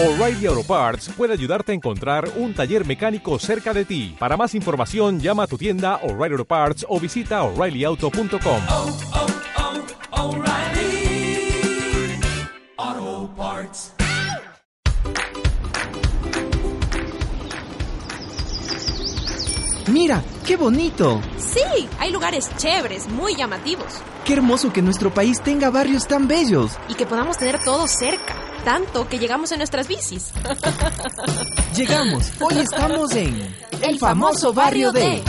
O'Reilly Auto Parts puede ayudarte a encontrar un taller mecánico cerca de ti. Para más información, llama a tu tienda O'Reilly Auto Parts o visita oreillyauto.com. oh, oh, O'Reilly Auto Parts. Mira, qué bonito. Sí, hay lugares chéveres, muy llamativos. Qué hermoso que nuestro país tenga barrios tan bellos. Y que podamos tener todo cerca. Tanto que llegamos en nuestras bicis. Llegamos. Hoy estamos en el famoso barrio de...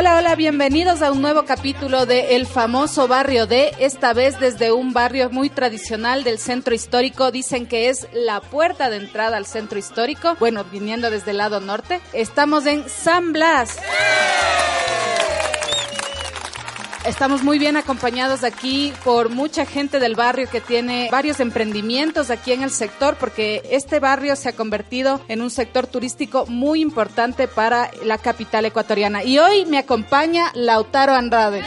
Hola, hola, bienvenidos a un nuevo capítulo de El famoso barrio de, esta vez desde un barrio muy tradicional del centro histórico, dicen que es la puerta de entrada al centro histórico, bueno, viniendo desde el lado norte. Estamos en San Blas. Estamos muy bien acompañados aquí por mucha gente del barrio que tiene varios emprendimientos aquí en el sector porque este barrio se ha convertido en un sector turístico muy importante para la capital ecuatoriana. Y hoy me acompaña Lautaro Andrade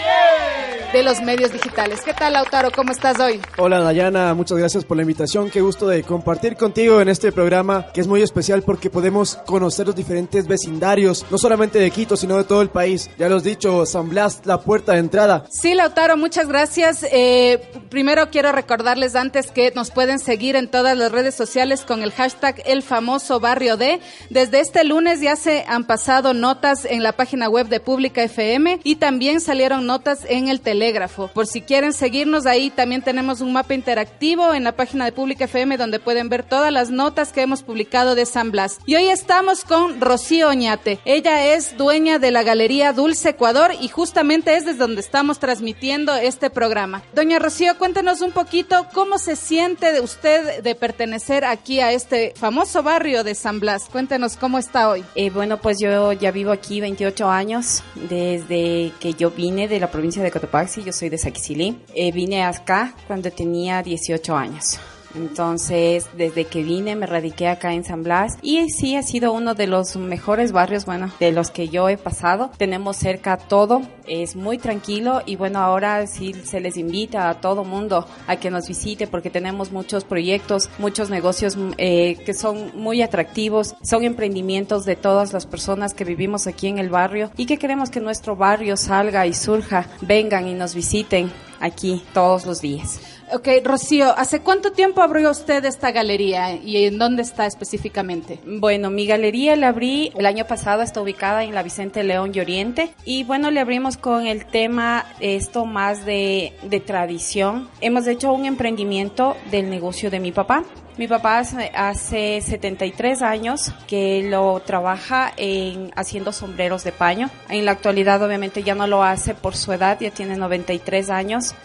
de los medios digitales. ¿Qué tal Lautaro? ¿Cómo estás hoy? Hola Dayana, muchas gracias por la invitación. Qué gusto de compartir contigo en este programa que es muy especial porque podemos conocer los diferentes vecindarios, no solamente de Quito, sino de todo el país. Ya lo has dicho, San Blas, la puerta de entrada. Sí, Lautaro, muchas gracias. Eh, primero quiero recordarles antes que nos pueden seguir en todas las redes sociales con el hashtag El famoso barrio de. Desde este lunes ya se han pasado notas en la página web de Pública FM y también salieron notas en el Telégrafo. Por si quieren seguirnos ahí, también tenemos un mapa interactivo en la página de Pública FM donde pueden ver todas las notas que hemos publicado de San Blas. Y hoy estamos con Rocío Oñate. Ella es dueña de la Galería Dulce Ecuador y justamente es desde donde estamos transmitiendo este programa. Doña Rocío, cuéntenos un poquito cómo se siente usted de pertenecer aquí a este famoso barrio de San Blas. Cuéntenos cómo está hoy. Eh, bueno, pues yo ya vivo aquí 28 años, desde que yo vine de la provincia de Cotopaxi, yo soy de Saquicilí. Eh, vine acá cuando tenía 18 años. Entonces, desde que vine me radiqué acá en San Blas y sí ha sido uno de los mejores barrios, bueno, de los que yo he pasado. Tenemos cerca todo, es muy tranquilo y bueno, ahora sí se les invita a todo mundo a que nos visite porque tenemos muchos proyectos, muchos negocios eh, que son muy atractivos, son emprendimientos de todas las personas que vivimos aquí en el barrio y que queremos que nuestro barrio salga y surja, vengan y nos visiten aquí todos los días. Ok, Rocío, ¿hace cuánto tiempo abrió usted esta galería y en dónde está específicamente? Bueno, mi galería la abrí el año pasado, está ubicada en la Vicente León y Oriente y bueno, le abrimos con el tema esto más de, de tradición. Hemos hecho un emprendimiento del negocio de mi papá. Mi papá hace, hace 73 años que lo trabaja en haciendo sombreros de paño. En la actualidad obviamente ya no lo hace por su edad, ya tiene 93 años.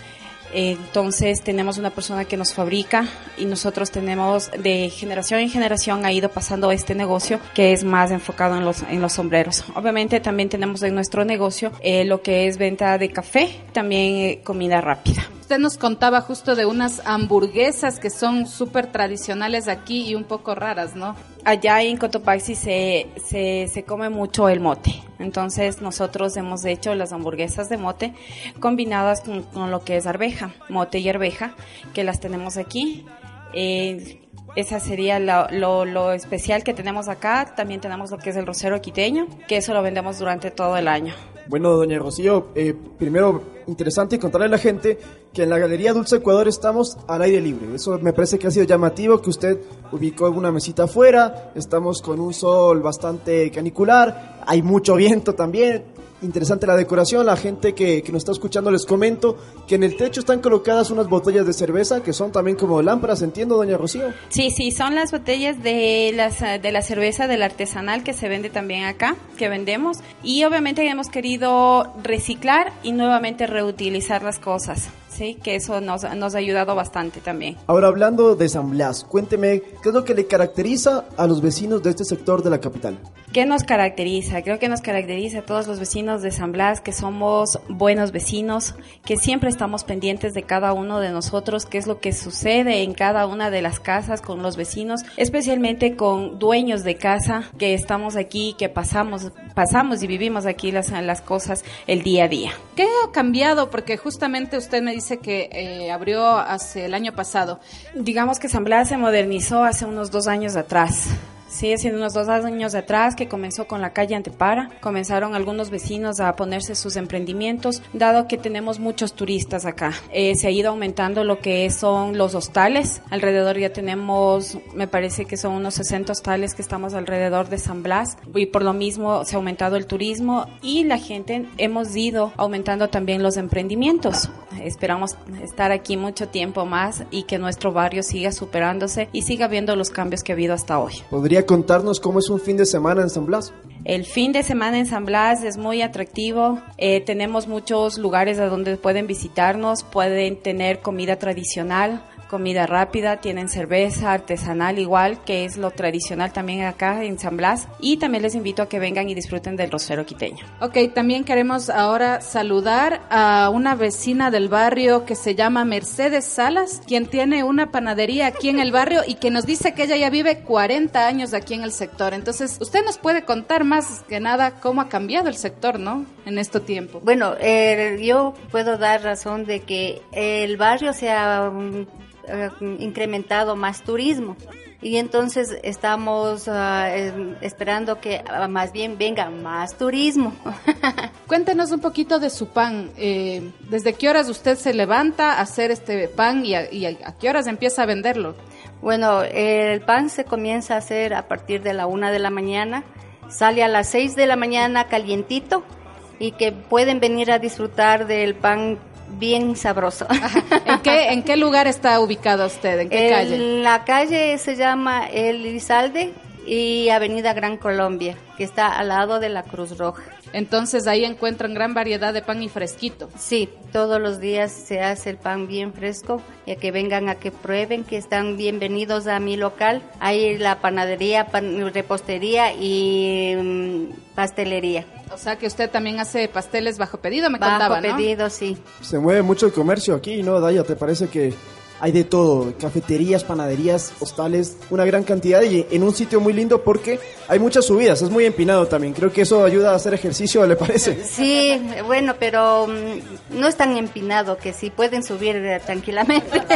Entonces tenemos una persona que nos fabrica y nosotros tenemos de generación en generación ha ido pasando este negocio que es más enfocado en los, en los sombreros. Obviamente también tenemos en nuestro negocio eh, lo que es venta de café, también eh, comida rápida. Usted nos contaba justo de unas hamburguesas que son súper tradicionales aquí y un poco raras, ¿no? Allá en Cotopaxi se, se, se come mucho el mote. Entonces nosotros hemos hecho las hamburguesas de mote combinadas con, con lo que es arveja, mote y arveja, que las tenemos aquí. Eh, esa sería lo, lo, lo, especial que tenemos acá. También tenemos lo que es el rosero quiteño, que eso lo vendemos durante todo el año. Bueno, doña Rocío, eh, primero interesante contarle a la gente que en la Galería Dulce Ecuador estamos al aire libre. Eso me parece que ha sido llamativo, que usted ubicó una mesita afuera, estamos con un sol bastante canicular, hay mucho viento también, interesante la decoración. La gente que, que, nos está escuchando les comento que en el techo están colocadas unas botellas de cerveza que son también como lámparas, entiendo, doña Rocío. Sí, sí, son las botellas de, las, de la cerveza del artesanal que se vende también acá, que vendemos. Y obviamente hemos querido reciclar y nuevamente reutilizar las cosas. Sí, que eso nos, nos ha ayudado bastante también. Ahora hablando de San Blas, cuénteme, ¿qué es lo que le caracteriza a los vecinos de este sector de la capital? ¿Qué nos caracteriza? Creo que nos caracteriza a todos los vecinos de San Blas que somos buenos vecinos, que siempre estamos pendientes de cada uno de nosotros, qué es lo que sucede en cada una de las casas con los vecinos, especialmente con dueños de casa que estamos aquí, que pasamos pasamos y vivimos aquí las, las cosas el día a día. ¿Qué ha cambiado? Porque justamente usted me dice que eh, abrió hace el año pasado. Digamos que San Blas se modernizó hace unos dos años atrás. Sí, hace unos dos años atrás que comenzó con la calle Antepara, comenzaron algunos vecinos a ponerse sus emprendimientos, dado que tenemos muchos turistas acá. Eh, se ha ido aumentando lo que son los hostales, alrededor ya tenemos, me parece que son unos 60 hostales que estamos alrededor de San Blas, y por lo mismo se ha aumentado el turismo y la gente hemos ido aumentando también los emprendimientos. Esperamos estar aquí mucho tiempo más y que nuestro barrio siga superándose y siga viendo los cambios que ha habido hasta hoy. ¿Podría contarnos cómo es un fin de semana en San Blas? El fin de semana en San Blas es muy atractivo. Eh, tenemos muchos lugares a donde pueden visitarnos, pueden tener comida tradicional, comida rápida, tienen cerveza artesanal igual, que es lo tradicional también acá en San Blas. Y también les invito a que vengan y disfruten del rosero quiteño. Ok, también queremos ahora saludar a una vecina del barrio que se llama Mercedes Salas, quien tiene una panadería aquí en el barrio y que nos dice que ella ya vive 40 años aquí en el sector. Entonces, usted nos puede contar más que nada cómo ha cambiado el sector, ¿no? En este tiempo. Bueno, eh, yo puedo dar razón de que el barrio se ha mm, incrementado más turismo y entonces estamos ah, esperando que ah, más bien venga más turismo. Cuéntenos un poquito de su pan. Eh, ¿Desde qué horas usted se levanta a hacer este pan y a, y a qué horas empieza a venderlo? Bueno, el pan se comienza a hacer a partir de la una de la mañana, sale a las seis de la mañana calientito y que pueden venir a disfrutar del pan bien sabroso. ¿En qué, ¿En qué lugar está ubicado usted? ¿En qué En calle? La calle se llama El Elizalde y Avenida Gran Colombia, que está al lado de la Cruz Roja. Entonces ahí encuentran gran variedad de pan y fresquito. Sí, todos los días se hace el pan bien fresco y a que vengan a que prueben que están bienvenidos a mi local. Hay la panadería, pan- repostería y mm, pastelería. O sea que usted también hace pasteles bajo pedido, me Bajo contaba, ¿no? pedido, sí. Se mueve mucho el comercio aquí, ¿no, Daya? ¿Te parece que hay de todo? Cafeterías, panaderías, hostales, una gran cantidad y en un sitio muy lindo porque hay muchas subidas, es muy empinado también. Creo que eso ayuda a hacer ejercicio, ¿le parece? Sí, bueno, pero mm, no es tan empinado que sí pueden subir eh, tranquilamente.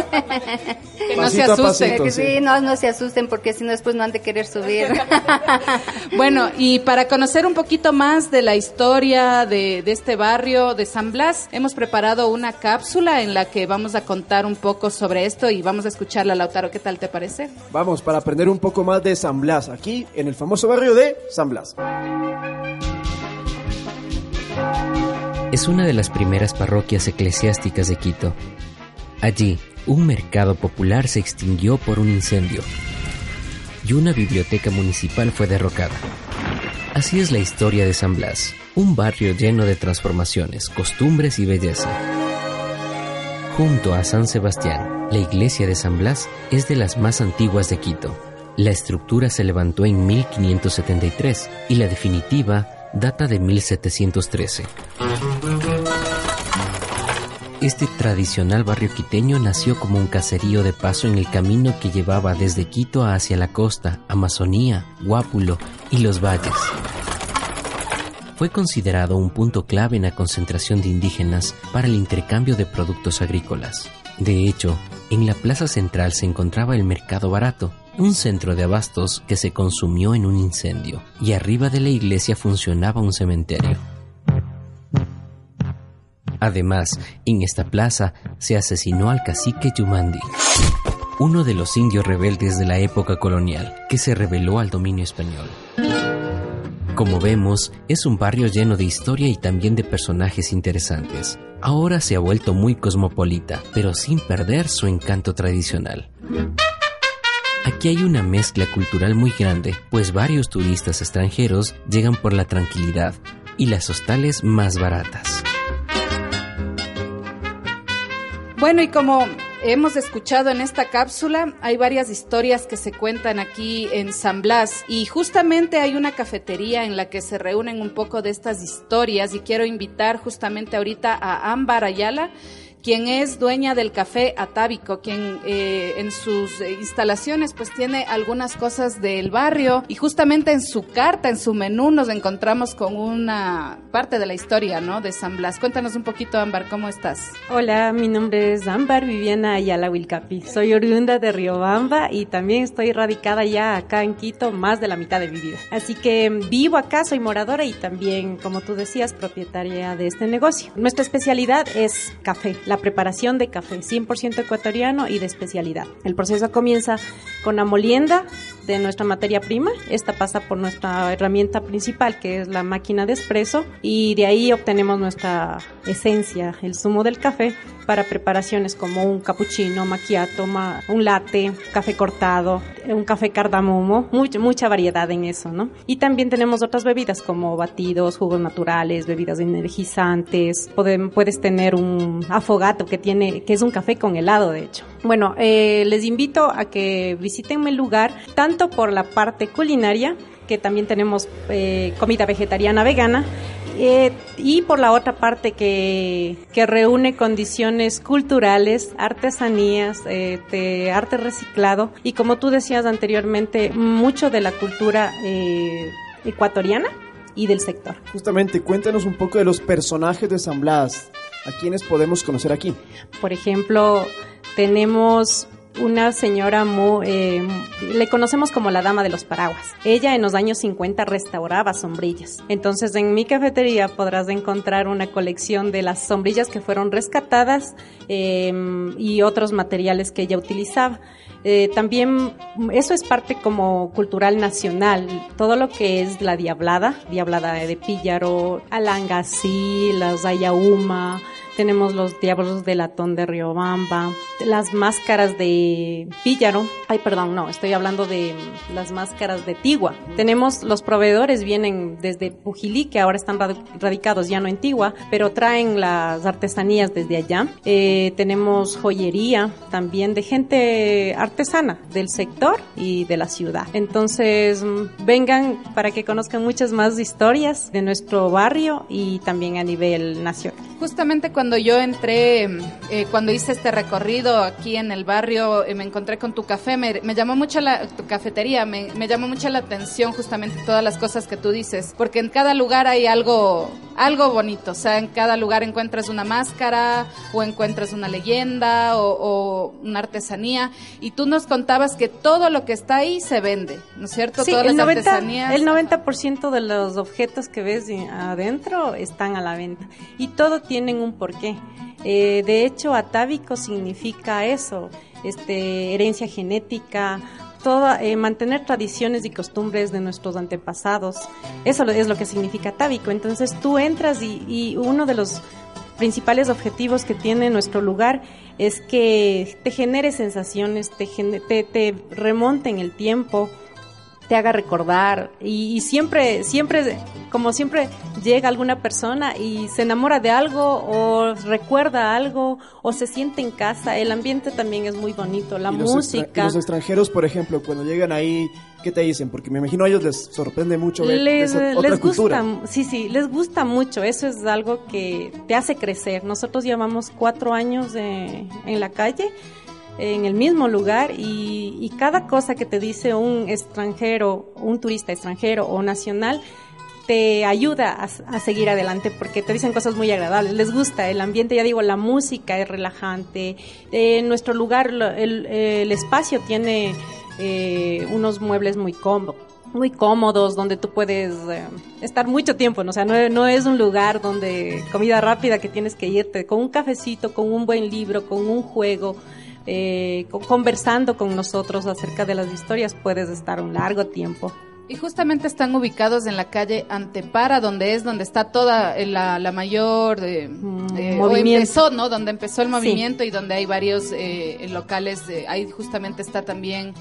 Que no se Pasito asusten. pasito. Que sí. sí, no, no se asusten porque si no después no han de querer subir. Bueno, y para conocer un poquito más de la historia de, de este barrio de San Blas, hemos preparado una cápsula en la que vamos a contar un poco sobre esto y vamos a escucharla, Lautaro. ¿Qué tal te parece? Vamos, para aprender un poco más de San Blas, aquí en el famoso barrio de San Blas. es una de las primeras parroquias eclesiásticas de Quito. Allí, un mercado popular se extinguió por un incendio y una biblioteca municipal fue derrocada. Así es la historia de San Blas, un barrio lleno de transformaciones, costumbres y belleza. Junto a San Sebastián, la iglesia de San Blas es de las más antiguas de Quito. La estructura se levantó en 1573 y la definitiva data de 1713. Este tradicional barrio quiteño nació como un caserío de paso en el camino que llevaba desde Quito hacia la costa, Amazonía, Guápulo y los valles. Fue considerado un punto clave en la concentración de indígenas para el intercambio de productos agrícolas. De hecho, en la plaza central se encontraba el mercado barato, un centro de abastos que se consumió en un incendio, y arriba de la iglesia funcionaba un cementerio. Además, en esta plaza se asesinó al cacique Yumandi, uno de los indios rebeldes de la época colonial, que se rebeló al dominio español. Como vemos, es un barrio lleno de historia y también de personajes interesantes. Ahora se ha vuelto muy cosmopolita, pero sin perder su encanto tradicional. Aquí hay una mezcla cultural muy grande, pues varios turistas extranjeros llegan por la tranquilidad y las hostales más baratas. Bueno, y como hemos escuchado en esta cápsula, hay varias historias que se cuentan aquí en San Blas y justamente hay una cafetería en la que se reúnen un poco de estas historias y quiero invitar justamente ahorita a Ámbar Ayala quien es dueña del café Atávico, quien eh, en sus instalaciones pues tiene algunas cosas del barrio y justamente en su carta, en su menú nos encontramos con una parte de la historia, ¿no? De San Blas. Cuéntanos un poquito, Ámbar, ¿cómo estás? Hola, mi nombre es Ámbar Viviana Ayala Wilcapi. Soy oriunda de Riobamba y también estoy radicada ya acá en Quito más de la mitad de mi vida. Así que vivo acá, soy moradora y también, como tú decías, propietaria de este negocio. Nuestra especialidad es café, la preparación de café 100% ecuatoriano y de especialidad. El proceso comienza con la molienda de nuestra materia prima. Esta pasa por nuestra herramienta principal, que es la máquina de espresso, y de ahí obtenemos nuestra esencia, el zumo del café, para preparaciones como un cappuccino, macchiato, ma- un latte, café cortado, un café cardamomo, mucha, mucha variedad en eso, ¿no? Y también tenemos otras bebidas como batidos, jugos naturales, bebidas energizantes, Podem- puedes tener un afogato que tiene, que es un café con helado, de hecho. Bueno, eh, les invito a que visiten el lugar, tanto por la parte culinaria, que también tenemos eh, comida vegetariana vegana, eh, y por la otra parte que, que reúne condiciones culturales, artesanías, eh, de arte reciclado y como tú decías anteriormente, mucho de la cultura eh, ecuatoriana y del sector. Justamente, cuéntanos un poco de los personajes de San Blas. ¿A quiénes podemos conocer aquí? Por ejemplo, tenemos una señora muy, eh, le conocemos como la dama de los paraguas. Ella en los años 50 restauraba sombrillas. Entonces en mi cafetería podrás encontrar una colección de las sombrillas que fueron rescatadas eh, y otros materiales que ella utilizaba. Eh, también eso es parte como cultural nacional, todo lo que es la diablada, diablada de Píllaro, Alangasí, las Ayauma, tenemos los diablos de latón de Riobamba, las máscaras de Píllaro, ay perdón, no, estoy hablando de mm, las máscaras de Tigua. Tenemos los proveedores vienen desde Pujilí, que ahora están rad- radicados ya no en Tigua, pero traen las artesanías desde allá. Eh, tenemos joyería también de gente artesana del sector y de la ciudad. Entonces, mm, vengan para que conozcan muchas más historias de nuestro barrio y también a nivel nacional. Justamente cuando yo entré, eh, cuando hice este recorrido aquí en el barrio, eh, me encontré con tu café, me, me llamó mucho la, tu cafetería, me, me llamó mucho la atención justamente todas las cosas que tú dices, porque en cada lugar hay algo, algo bonito, o sea, en cada lugar encuentras una máscara o encuentras una leyenda o, o una artesanía, y tú nos contabas que todo lo que está ahí se vende, ¿no es cierto? Sí, Todas el las 90%, artesanías. el 90% de los objetos que ves de- adentro están a la venta y todo tienen un porqué. Eh, de hecho, atávico significa eso, este, herencia genética, toda, eh, mantener tradiciones y costumbres de nuestros antepasados. Eso es lo que significa atávico. Entonces tú entras y, y uno de los principales objetivos que tiene nuestro lugar es que te genere sensaciones, te, te remonte en el tiempo, te haga recordar y, y siempre, siempre, como siempre llega alguna persona y se enamora de algo o recuerda algo o se siente en casa, el ambiente también es muy bonito, la Y los extra- música. y los extranjeros, por ejemplo, cuando llegan ahí, ¿qué te dicen? Porque me imagino a ellos les sorprende mucho ver les, esa otra les cultura. gusta, sí, sí, les gusta mucho. Eso es algo que te hace crecer. Nosotros llevamos cuatro años de- en la calle, en el mismo lugar, y, cada cosa que te dice un extranjero, un turista extranjero o nacional, te ayuda a, a seguir adelante porque te dicen cosas muy agradables, les gusta el ambiente, ya digo, la música es relajante, en nuestro lugar el espacio tiene eh, unos muebles muy cómodos muy cómodos, donde tú puedes eh, estar mucho tiempo, ¿no? o sea, no, no es un lugar donde comida rápida que tienes que irte, con un cafecito, con un buen libro, con un juego, eh, con- conversando con nosotros acerca de las historias, puedes estar un largo tiempo. Y justamente están ubicados en la calle Antepara, donde es donde está toda eh, la, la mayor eh, eh, o movimiento. empezó, ¿no? Donde empezó el Sí. movimiento y donde hay varios eh, locales. de- ahí justamente está también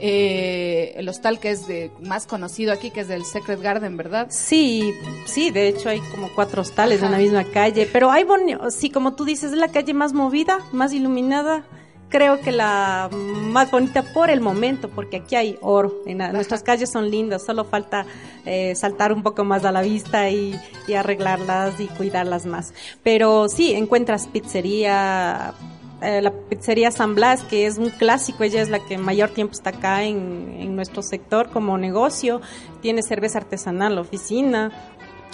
eh, el hostal que es de, más conocido aquí, que es del Secret Garden, ¿verdad? Sí, sí, de hecho hay como cuatro hostales en la misma calle, pero hay sí, como tú dices, es la calle más movida, más iluminada. Creo que la más bonita por el momento, porque aquí hay oro. En la- nuestras calles son lindas, solo falta eh, saltar un poco más a la vista y y arreglarlas y cuidarlas más. Pero sí, encuentras pizzería, eh, la pizzería San Blas, que es un clásico, ella es la que mayor tiempo está acá en, en nuestro sector como negocio, tiene cerveza artesanal, oficina,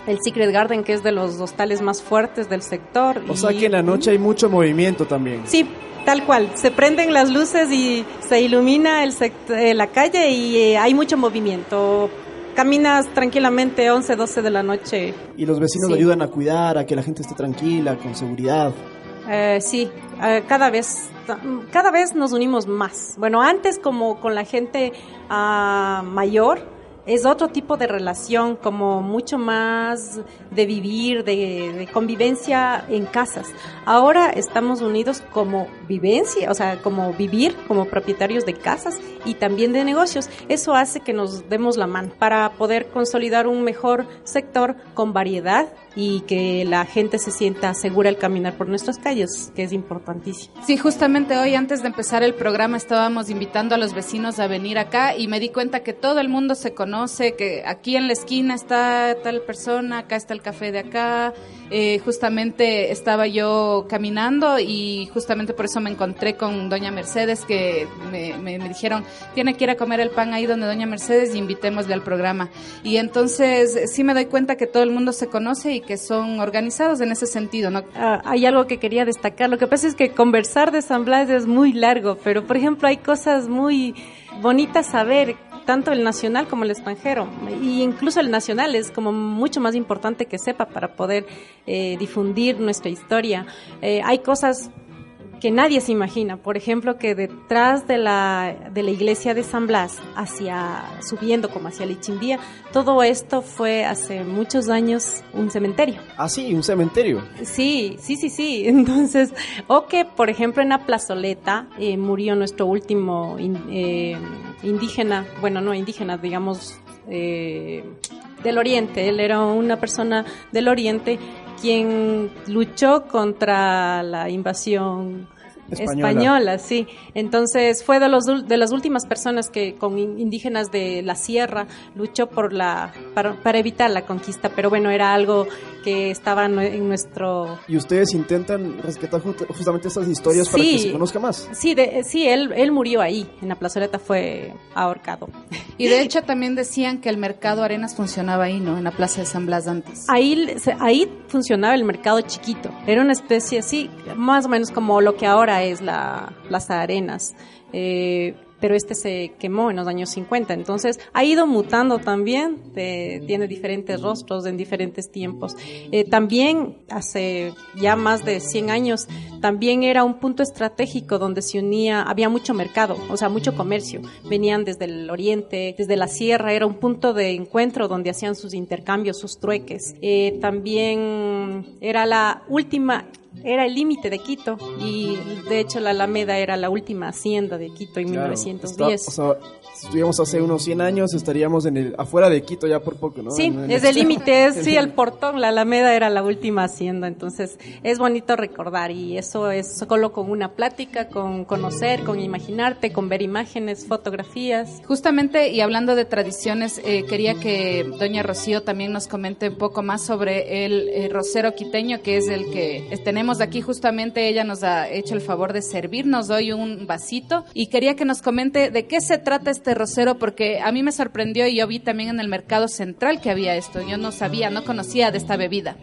el Secret Garden, que es de los hostales más fuertes del sector. O sea que en la noche hay mucho movimiento también. Sí, tal cual. Se prenden las luces y se ilumina el eh, la calle y eh, hay mucho movimiento. Caminas tranquilamente 11, 12 de la noche. Y los vecinos Sí. ayudan a cuidar, a que la gente esté tranquila, con seguridad. Eh, sí, eh, cada vez cada vez nos unimos más. Bueno, antes como con la gente ah, mayor es otro tipo de relación, como mucho más de vivir, de, convivencia en casas. Ahora estamos unidos como vivencia, o sea, como vivir como propietarios de casas y también de negocios. Eso hace que nos demos la mano para poder consolidar un mejor sector con variedad y que la gente se sienta segura al caminar por nuestras calles, que es importantísimo. Sí, justamente hoy antes de empezar el programa estábamos invitando a los vecinos a venir acá y me di cuenta que todo el mundo se conoce, que aquí en la esquina está tal persona, acá está el café de acá. Eh, justamente estaba yo caminando y justamente por eso me encontré con doña Mercedes que me, me- me dijeron, tiene que ir a comer el pan ahí donde doña Mercedes y invitémosle al programa. Y entonces sí me doy cuenta que todo el mundo se conoce y que son organizados en ese sentido, ¿no? Ah, hay algo que quería destacar. Lo que pasa es que conversar de San Blas es muy largo, pero por ejemplo hay cosas muy bonitas a ver, tanto el nacional como el extranjero. Y incluso el nacional es como mucho más importante que sepa para poder eh, difundir nuestra historia. Eh, hay cosas que nadie se imagina. Por ejemplo, que detrás de la, de la iglesia de San Blas, hacia, subiendo como hacia Lichimbía, todo esto fue hace muchos años un cementerio. Ah, sí, un cementerio. Sí, sí, sí, sí. Entonces, o que, por ejemplo, en la plazoleta eh, murió nuestro último in- eh, indígena, bueno, no indígena, digamos, eh, del Oriente. Él era una persona del Oriente quien luchó contra la invasión Española. española, sí. Entonces fue de los de las últimas personas que con in- indígenas de la sierra luchó por la para, para evitar la conquista, pero bueno, era algo que estaba nu- en nuestro Y ustedes intentan rescatar ju- justamente estas historias para que se conozca más. Sí, de- sí, él él murió ahí, en la plazoleta fue ahorcado. Y de hecho también decían que el mercado Arenas funcionaba ahí, ¿no? En la Plaza de San Blas antes. Ahí, se- ahí funcionaba el mercado chiquito. Era una especie así, más o menos como lo que ahora es la Plaza Arenas. Eh, pero este se quemó en los años 50. Entonces ha ido mutando también, de- tiene diferentes rostros en diferentes tiempos. Eh, también hace ya más de 100 años, también era un punto estratégico donde se unía, había mucho mercado, o sea, mucho comercio. Venían desde el oriente, desde la sierra, era un punto de encuentro donde hacían sus intercambios, sus trueques. Eh, también era la última era el límite de Quito y de hecho la Alameda era la última hacienda de Quito en Claro, 1910. está- o sea, si estuviéramos hace unos 100 años, estaríamos en el, afuera de Quito ya por poco, ¿no? Sí, En- en es el límite, sí, el portón, la Alameda era la última hacienda, entonces es bonito recordar y eso es solo con una plática, con conocer, con imaginarte, con ver imágenes, fotografías. Justamente, y hablando de tradiciones, eh, quería que doña Rocío también nos comente un poco más sobre el eh, rosero quiteño, que es el que tenemos aquí. Justamente ella nos ha hecho el favor de servirnos hoy un vasito y quería que nos comente de qué se trata este rosero, porque a mí me sorprendió y yo vi también en el mercado central que había esto. Yo no sabía, no conocía de esta bebida.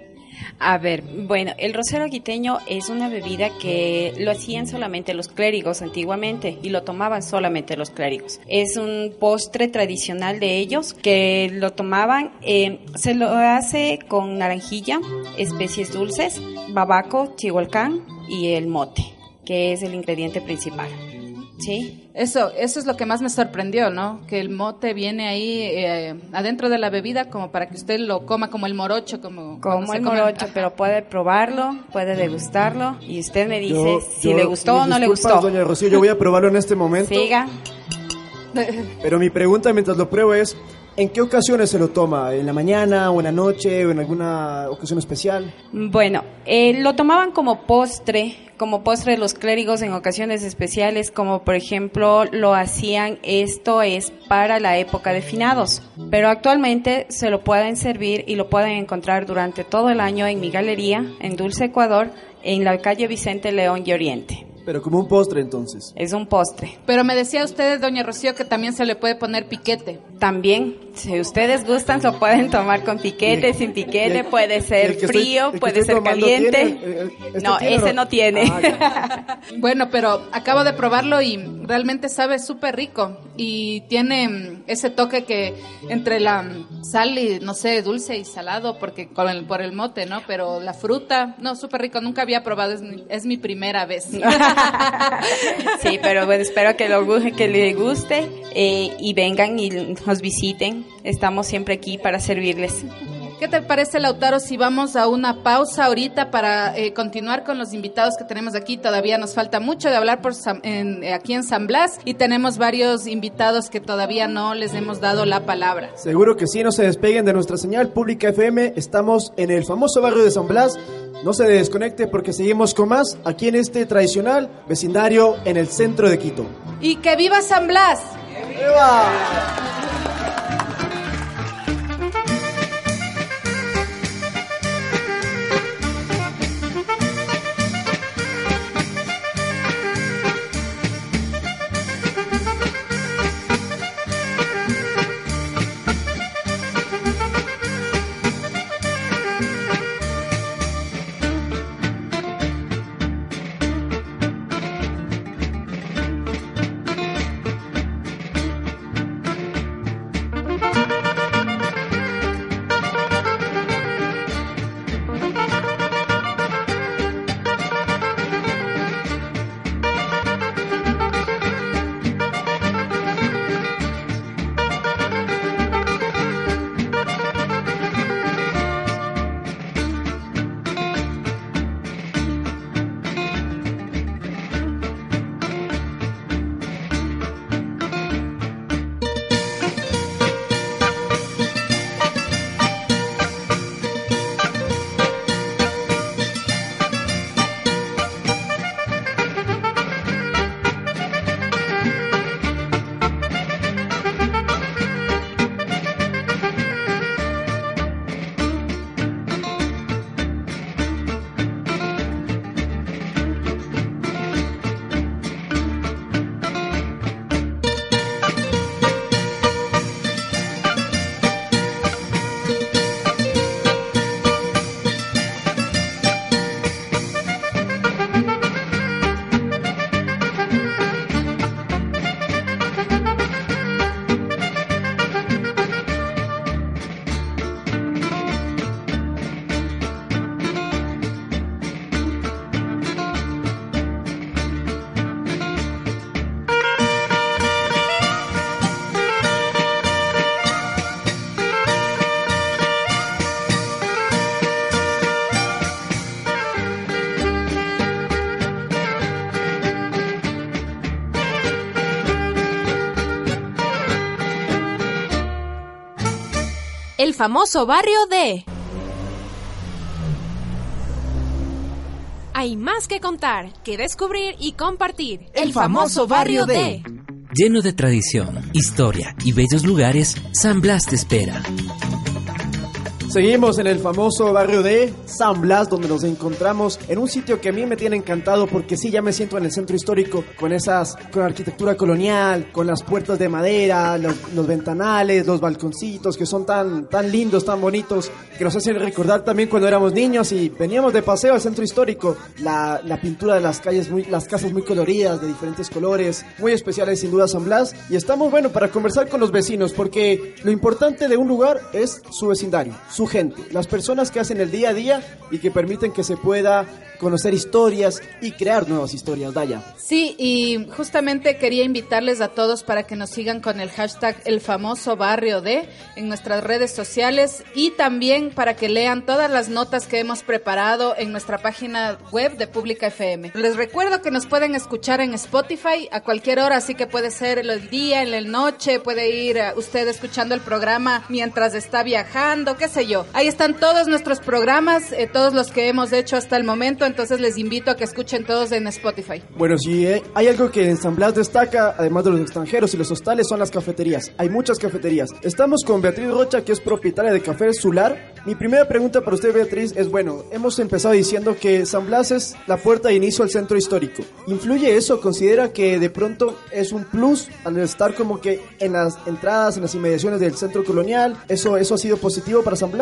A ver, bueno, el rosero quiteño es una bebida que lo hacían solamente los clérigos antiguamente y lo tomaban solamente los clérigos. Es un postre tradicional de ellos que lo tomaban, eh, se lo hace con naranjilla, especies dulces, babaco, chihualcán y el mote, que es el ingrediente principal. ¿Sí? Eso, eso es lo que más me sorprendió, ¿no? Que el mote viene ahí eh, adentro de la bebida como para que usted lo coma como el morocho, como Como el come- morocho, pero puede probarlo, puede degustarlo y usted me dice Yo- si yo- le gustó o no le gustó. Doña Rocío, yo voy a probarlo en este momento. Siga. Pero mi pregunta mientras lo pruebo es, ¿En qué ocasiones se lo toma? ¿En la mañana o en la noche o en alguna ocasión especial? Bueno, eh, lo tomaban como postre, como postre los clérigos en ocasiones especiales, como por ejemplo lo hacían, esto es para la época de finados, pero actualmente se lo pueden servir y lo pueden encontrar durante todo el año en mi galería, en Dulce Ecuador, en la calle Vicente León y Oriente. Pero como un postre entonces. Es un postre. Pero me decía usted, doña Rocío, que también se le puede poner piquete. También, si ustedes gustan, lo pueden tomar con piquete, sin piquete, puede ser estoy- frío, puede ser caliente. tiene, eh, eh, ¿este no, tiene ese no? no tiene. Ah, Bueno, pero acabo de probarlo y realmente sabe súper rico. Y tiene mm, ese toque que entre la mm, sal y, no sé, dulce y salado, porque con el, por el mote, ¿no? Pero la fruta, no, súper rico. Nunca había probado, es mi, es mi primera vez. Sí, pero bueno, espero que, lo, que le guste eh, y vengan y nos visiten. Estamos siempre aquí para servirles. ¿Qué te parece, Lautaro, si vamos a una pausa ahorita para eh, continuar con los invitados que tenemos aquí? Todavía nos falta mucho de hablar por San- en- eh, aquí en San Blas y tenemos varios invitados que todavía no les hemos dado la palabra. Seguro que sí, no se despeguen de nuestra señal pública FM. Estamos en el famoso barrio de San Blas. No se desconecte porque seguimos con más aquí en este tradicional vecindario en el centro de Quito. ¡Y que viva San Blas! El famoso barrio de... Hay más que contar, que descubrir y compartir. El famoso barrio de... Lleno de tradición, historia y bellos lugares, San Blas te espera. Seguimos en el famoso barrio de San Blas, donde nos encontramos en un sitio que a mí me tiene encantado porque sí, ya me siento en el centro histórico con esas, con arquitectura colonial, con las puertas de madera, los, los ventanales, los balconcitos que son tan, tan lindos, tan bonitos, que nos hacen recordar también cuando éramos niños y veníamos de paseo al centro histórico, la, la pintura de las calles, muy, las casas muy coloridas, de diferentes colores, muy especiales sin duda San Blas, y estamos, bueno, para conversar con los vecinos, porque lo importante de un lugar es su vecindario, su gente, las personas que hacen el día a día y que permiten que se pueda conocer historias y crear nuevas historias, Daya. Sí, y justamente quería invitarles a todos para que nos sigan con el hashtag el famoso barrio de en nuestras redes sociales y también para que lean todas las notas que hemos preparado en nuestra página web de Pública FM. Les recuerdo que nos pueden escuchar en Spotify a cualquier hora, así que puede ser el día, en la noche, puede ir uh, usted escuchando el programa mientras está viajando, qué sé Ahí están todos nuestros programas, eh, todos los que hemos hecho hasta el momento, entonces les invito a que escuchen todos en Spotify. Bueno, si eh, hay algo que en San Blas destaca, además de los extranjeros y los hostales, son las cafeterías. Hay muchas cafeterías. Estamos con Beatriz Rocha, que es propietaria de Café Sular. Mi primera pregunta para usted, Beatriz, es bueno, hemos empezado diciendo que San Blas es la puerta de inicio al centro histórico. ¿Influye eso? ¿Considera que de pronto es un plus al estar como que en las entradas, en las inmediaciones del centro colonial? ¿Eso, eso ha sido positivo para San Blas?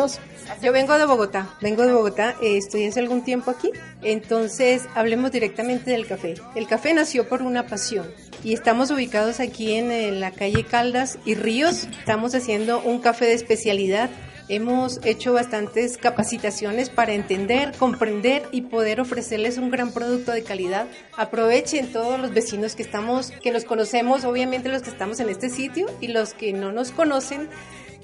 Yo vengo de Bogotá, vengo de Bogotá, eh, estoy hace algún tiempo aquí, entonces hablemos directamente del café. El café nació por una pasión y estamos ubicados aquí en, en la calle Caldas y Ríos, estamos haciendo un café de especialidad Hemos hecho bastantes capacitaciones para entender, comprender y poder ofrecerles un gran producto de calidad. Aprovechen todos los vecinos que estamos, que nos conocemos, obviamente los que estamos en este sitio y los que no nos conocen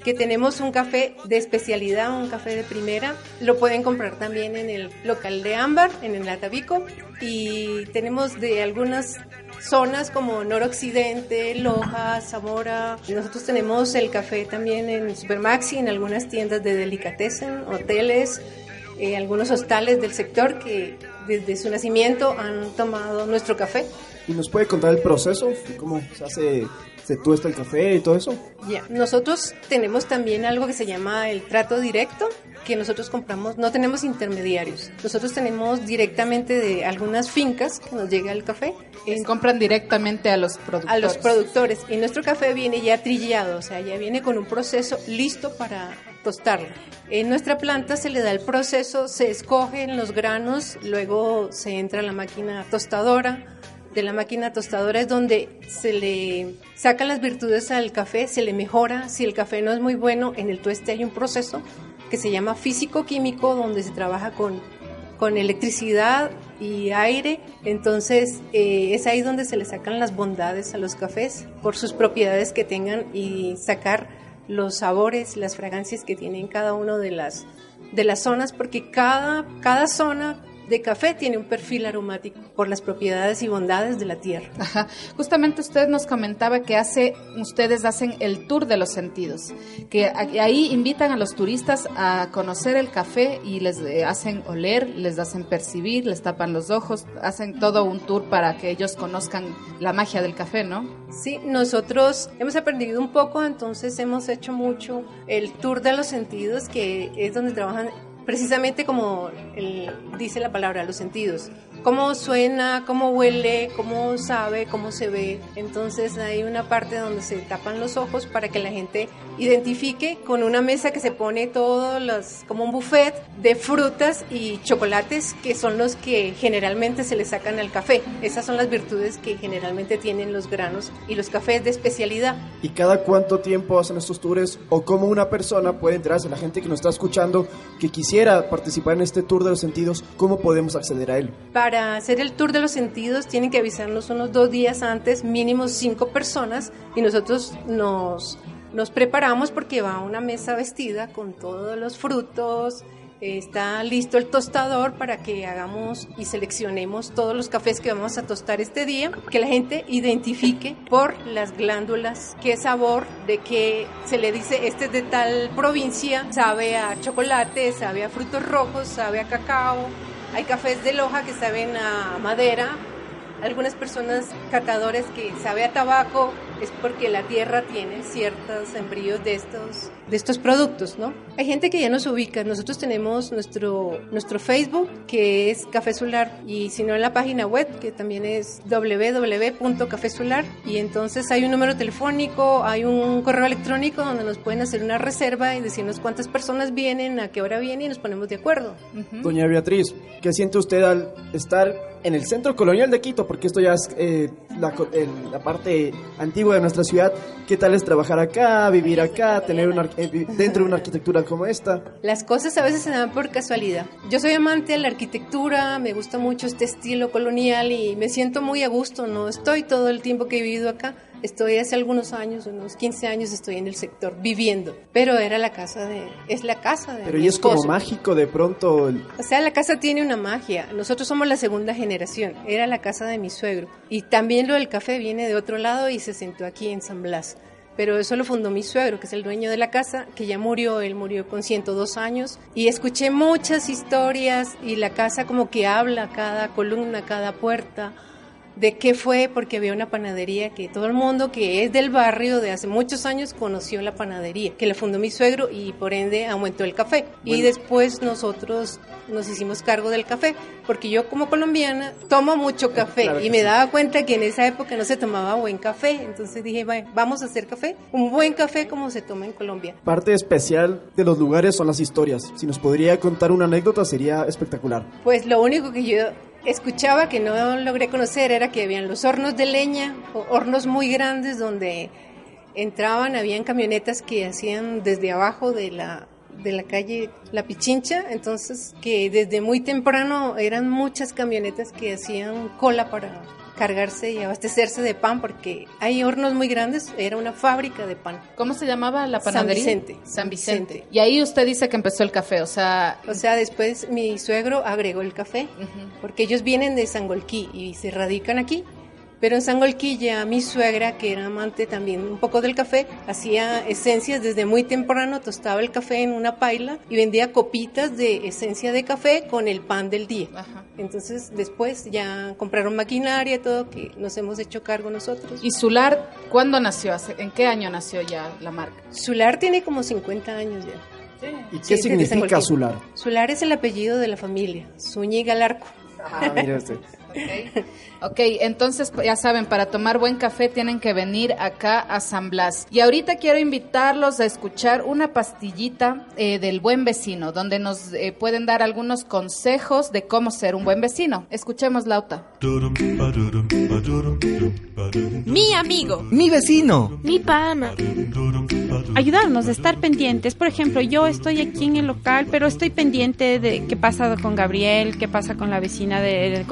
que tenemos un café de especialidad, un café de primera. Lo pueden comprar también en el local de Ámbar, en el Atavico. Y tenemos de algunas zonas como Noroccidente, Loja, Zamora. Nosotros tenemos el café también en Supermaxi, en algunas tiendas de delicatessen, hoteles, eh, algunos hostales del sector que desde su nacimiento han tomado nuestro café. ¿Y nos puede contar el proceso? ¿Cómo se hace se tuesta el café y todo eso. Ya, nosotros tenemos también algo que se llama el trato directo, que nosotros compramos, no tenemos intermediarios. Nosotros tenemos directamente de algunas fincas que nos llega el café. Es, compran directamente a los productores. A los productores. Y nuestro café viene ya trillado, o sea, ya viene con un proceso listo para tostarlo. En nuestra planta se le da el proceso, se escogen los granos, luego se entra a la máquina tostadora, de la máquina tostadora es donde se le sacan las virtudes al café, se le mejora. Si el café no es muy bueno, en el tueste hay un proceso que se llama físico-químico, donde se trabaja con, con electricidad y aire. Entonces eh, es ahí donde se le sacan las bondades a los cafés por sus propiedades que tengan y sacar los sabores, las fragancias que tienen cada uno de las, de las zonas, porque cada, cada zona de café tiene un perfil aromático por las propiedades y bondades de la tierra. Ajá. Justamente usted nos comentaba que hace, ustedes hacen el tour de los sentidos, que ahí invitan a los turistas a conocer el café y les eh, hacen oler, les hacen percibir, les tapan los ojos, hacen todo un tour para que ellos conozcan la magia del café, ¿no? Sí, nosotros hemos aprendido un poco, entonces hemos hecho mucho el tour de los sentidos, que es donde trabajan precisamente como dice la palabra, los sentidos. Cómo suena, cómo huele, cómo sabe, cómo se ve. Entonces hay una parte donde se tapan los ojos para que la gente identifique con una mesa que se pone todos los, como un buffet de frutas y chocolates que son los que generalmente se le sacan al café. Esas son las virtudes que generalmente tienen los granos y los cafés de especialidad. ¿Y cada cuánto tiempo hacen estos tours o cómo una persona puede enterarse, la gente que nos está escuchando, que quisiera participar en este tour de los sentidos, cómo podemos acceder a él? Para hacer el tour de los sentidos tienen que avisarnos unos dos días antes, mínimo cinco personas, y nosotros nos, nos preparamos porque va una mesa vestida con todos los frutos, está listo el tostador para que hagamos y seleccionemos todos los cafés que vamos a tostar este día, que la gente identifique por las glándulas qué sabor, de qué se le dice este es de tal provincia, sabe a chocolate, sabe a frutos rojos, sabe a cacao, hay cafés de Loja que saben a madera, algunas personas catadores que sabe a tabaco, es porque la tierra tiene ciertos embrios de estos, de estos productos, ¿no? Hay gente que ya nos ubica. Nosotros tenemos nuestro, nuestro Facebook, que es Café Solar, y si no en la página web, que también es www.cafesolar, y entonces hay un número telefónico, hay un correo electrónico donde nos pueden hacer una reserva y decirnos cuántas personas vienen, a qué hora vienen y nos ponemos de acuerdo. Doña Beatriz, ¿qué siente usted al estar en el centro colonial de Quito? Porque esto ya es eh, la, la parte antigua de nuestra ciudad, ¿qué tal es trabajar acá, vivir acá, tener una, eh, dentro de una arquitectura como esta? Las cosas a veces se dan por casualidad. Yo soy amante de la arquitectura, me gusta mucho este estilo colonial y me siento muy a gusto. No estoy todo el tiempo que he vivido acá. Estoy hace algunos años, unos 15 años estoy en el sector viviendo. Pero era la casa de, es la casa de Pero mi y es como mágico de pronto. el- O sea, la casa tiene una magia. Nosotros somos la segunda generación. Era la casa de mi suegro. Y también lo del café viene de otro lado y se sentó aquí en San Blas. Pero eso lo fundó mi suegro, que es el dueño de la casa, que ya murió. Él murió con 102 años. Y escuché muchas historias y la casa como que habla cada columna, cada puerta de qué fue, porque había una panadería que todo el mundo que es del barrio de hace muchos años conoció la panadería, que la fundó mi suegro y por ende aumentó el café. Y después nosotros nos hicimos cargo del café, porque yo como colombiana tomo mucho café Claro que y me sí. daba cuenta que en esa época no se tomaba buen café, entonces dije, "Va- vamos a hacer café, un buen café como se toma en Colombia. Parte especial de los lugares son las historias. Si nos podría contar una anécdota sería espectacular. Pues lo único que yo escuchaba que no logré conocer era que habían los hornos de leña, hornos muy grandes donde entraban, habían camionetas que hacían desde abajo de la de la calle La Pichincha, entonces que desde muy temprano eran muchas camionetas que hacían cola para cargarse y abastecerse de pan porque hay hornos muy grandes, era una fábrica de pan. ¿Cómo se llamaba la San panadería? Vicente. San Vicente. Y ahí usted dice que empezó el café, o sea, O sea, después mi suegro agregó el café, porque ellos vienen de Sangolquí y se radican aquí. Pero en Sangolquí ya mi suegra, que era amante también un poco del café, hacía esencias desde muy temprano, tostaba el café en una paila y vendía copitas de esencia de café con el pan del día. Entonces después ya compraron maquinaria, todo que nos hemos hecho cargo nosotros. ¿y Sular cuándo nació? ¿En qué año nació ya la marca? Sular tiene como 50 años ya. ¿Y Sí, qué de significa. Sular? Sular es el apellido de la familia, Zúñiga Larco. Ah, mire usted. Ok, entonces pues, ya saben, para tomar buen café tienen que venir acá a San Blas. Y ahorita quiero invitarlos a escuchar una pastillita eh, del buen vecino, donde nos eh, pueden dar algunos consejos de cómo ser un buen vecino. Escuchemos, Lauta. Mi amigo. Mi vecino. Mi pana. ayudarnos, de estar pendientes. Por ejemplo, yo estoy aquí en el local, pero estoy pendiente de qué pasa con Gabriel, qué pasa con la vecina de, de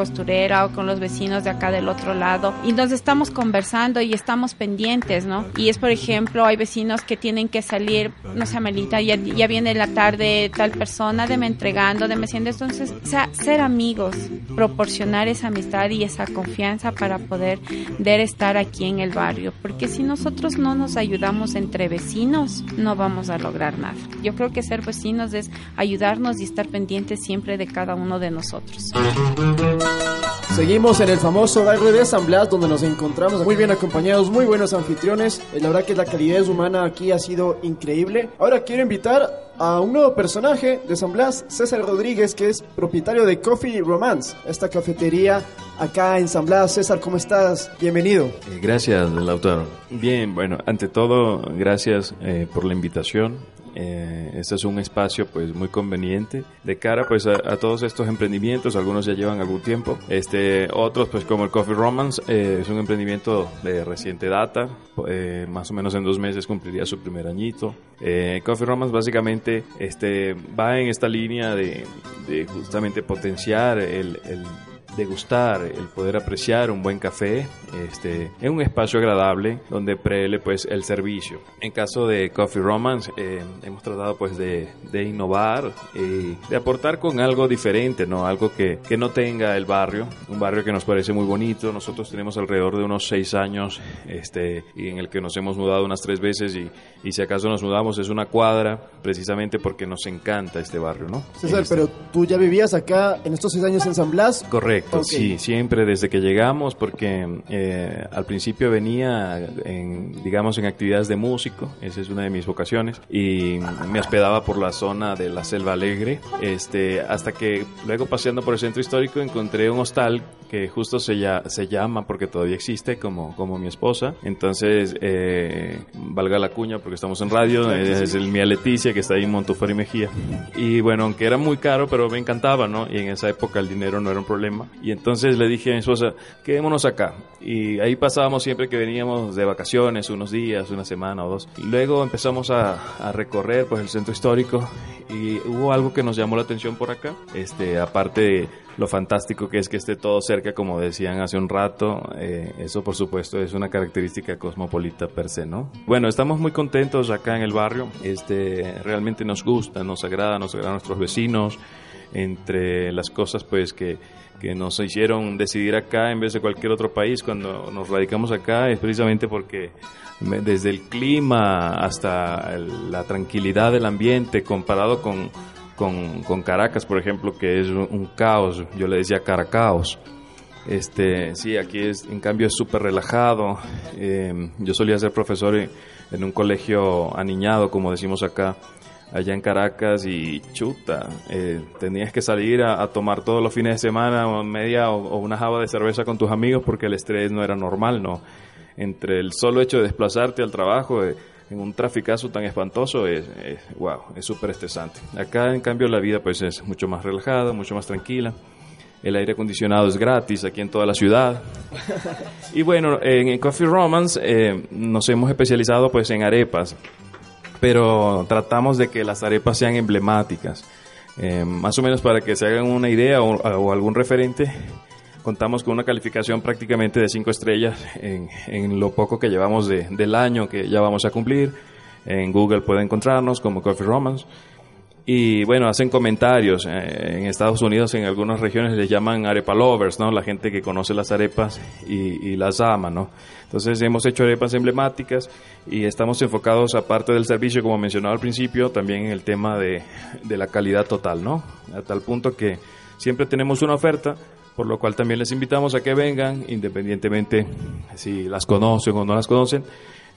costurera o con los vecinos de acá del otro lado. Y nos estamos conversando y estamos pendientes, ¿no? Y es, por ejemplo, hay vecinos que tienen que salir, no sé, Amelita, ya, ya viene la tarde tal persona, de me entregando, de me siendo. Entonces, o sea, ser amigos, proporcionar esa amistad y esa confianza para poder de estar aquí en el barrio. Porque si nosotros no nos ayudamos entre vecinos, no vamos a lograr nada. Yo creo que ser vecinos es ayudarnos y estar pendientes siempre de cada uno de nosotros. Seguimos en el famoso barrio de San Blas, donde nos encontramos muy bien acompañados, muy buenos anfitriones. Eh, La verdad que la calidez humana aquí ha sido increíble. Ahora quiero invitar a un nuevo personaje de San Blas, César Rodríguez, que es propietario de Coffee Romance, esta cafetería acá en San Blas. César, ¿cómo estás? Bienvenido. Eh, Gracias, Lautaro. Bien, bueno, ante todo, gracias eh, por la invitación. Eh, este es un espacio pues muy conveniente de cara pues a, a todos estos emprendimientos algunos ya llevan algún tiempo este otros pues como el Coffee Romance eh, es un emprendimiento de reciente data eh, más o menos en dos meses cumpliría su primer añito Eh, Coffee Romance básicamente este va en esta línea de, de justamente potenciar el, el degustar, el poder apreciar un buen café este, en un espacio agradable donde prele pues el servicio. En caso de Coffee Romance eh, hemos tratado pues de, de innovar y de aportar con algo diferente, ¿no? Algo que, que no tenga el barrio, un barrio que nos parece muy bonito. Nosotros tenemos alrededor de unos seis años este, y en el que nos hemos mudado unas tres veces y, y si acaso nos mudamos es una cuadra precisamente porque nos encanta este barrio, ¿no? César, Este, pero tú ya vivías acá en estos seis años en San Blas. Correcto, Sí, siempre desde que llegamos, porque eh, al principio venía, en, digamos, en actividades de músico, esa es una de mis vocaciones, y me hospedaba por la zona de la Selva Alegre, este, hasta que luego paseando por el centro histórico encontré un hostal que justo se, ya, se llama, porque todavía existe, como, como mi esposa, entonces, eh, valga la cuña, porque estamos en radio, Claro eh, sí. es el Mía Leticia, que está ahí en Montufar y Mejía, y bueno, aunque era muy caro, pero me encantaba, ¿no? Y en esa época el dinero no era un problema. Y entonces le dije a mi esposa, quedémonos acá. Y ahí pasábamos siempre que veníamos de vacaciones, unos días, una semana o dos. Luego empezamos a, a recorrer pues, el centro histórico y hubo algo que nos llamó la atención por acá. Este, aparte de lo fantástico que es que esté todo cerca, como decían hace un rato, eh, eso por supuesto es una característica cosmopolita per se, ¿no? Bueno, estamos muy contentos acá en el barrio, este, realmente nos gusta, nos agrada, nos agrada a nuestros vecinos, entre las cosas pues que, que nos hicieron decidir acá en vez de cualquier otro país cuando nos radicamos acá es precisamente porque desde el clima hasta la tranquilidad del ambiente comparado con, con, con Caracas, por ejemplo, que es un, caos, yo le decía Caracaos. Este, sí, aquí es, en cambio es súper relajado. Eh, yo solía ser profesor en, un colegio aniñado, como decimos acá, allá en Caracas y chuta, eh, tenías que salir a, tomar todos los fines de semana media o, o una java de cerveza con tus amigos porque el estrés no era normal, ¿no? Entre el solo hecho de desplazarte al trabajo eh, en un traficazo tan espantoso es, es wow, es súper estresante. Acá en cambio la vida pues es mucho más relajada, mucho más tranquila. El aire acondicionado es gratis aquí en toda la ciudad. Y bueno, en Coffee Romance eh, nos hemos especializado pues en arepas, pero tratamos de que las arepas sean emblemáticas. Eh, más o menos para que se hagan una idea o, o algún referente, contamos con una calificación prácticamente de 5 estrellas en, en lo poco que llevamos de- del año que ya vamos a cumplir. En Google puede encontrarnos como Coffee Romance. Y bueno, hacen comentarios. eh, en Estados Unidos, en algunas regiones les llaman arepa lovers, ¿no? La gente que conoce las arepas y, y las ama, ¿no? Entonces hemos hecho arepas emblemáticas y estamos enfocados, aparte del servicio, como mencionaba al principio, también en el tema de, de la calidad total, ¿no? A tal punto que siempre tenemos una oferta, por lo cual también les invitamos a que vengan, independientemente si las conocen o no las conocen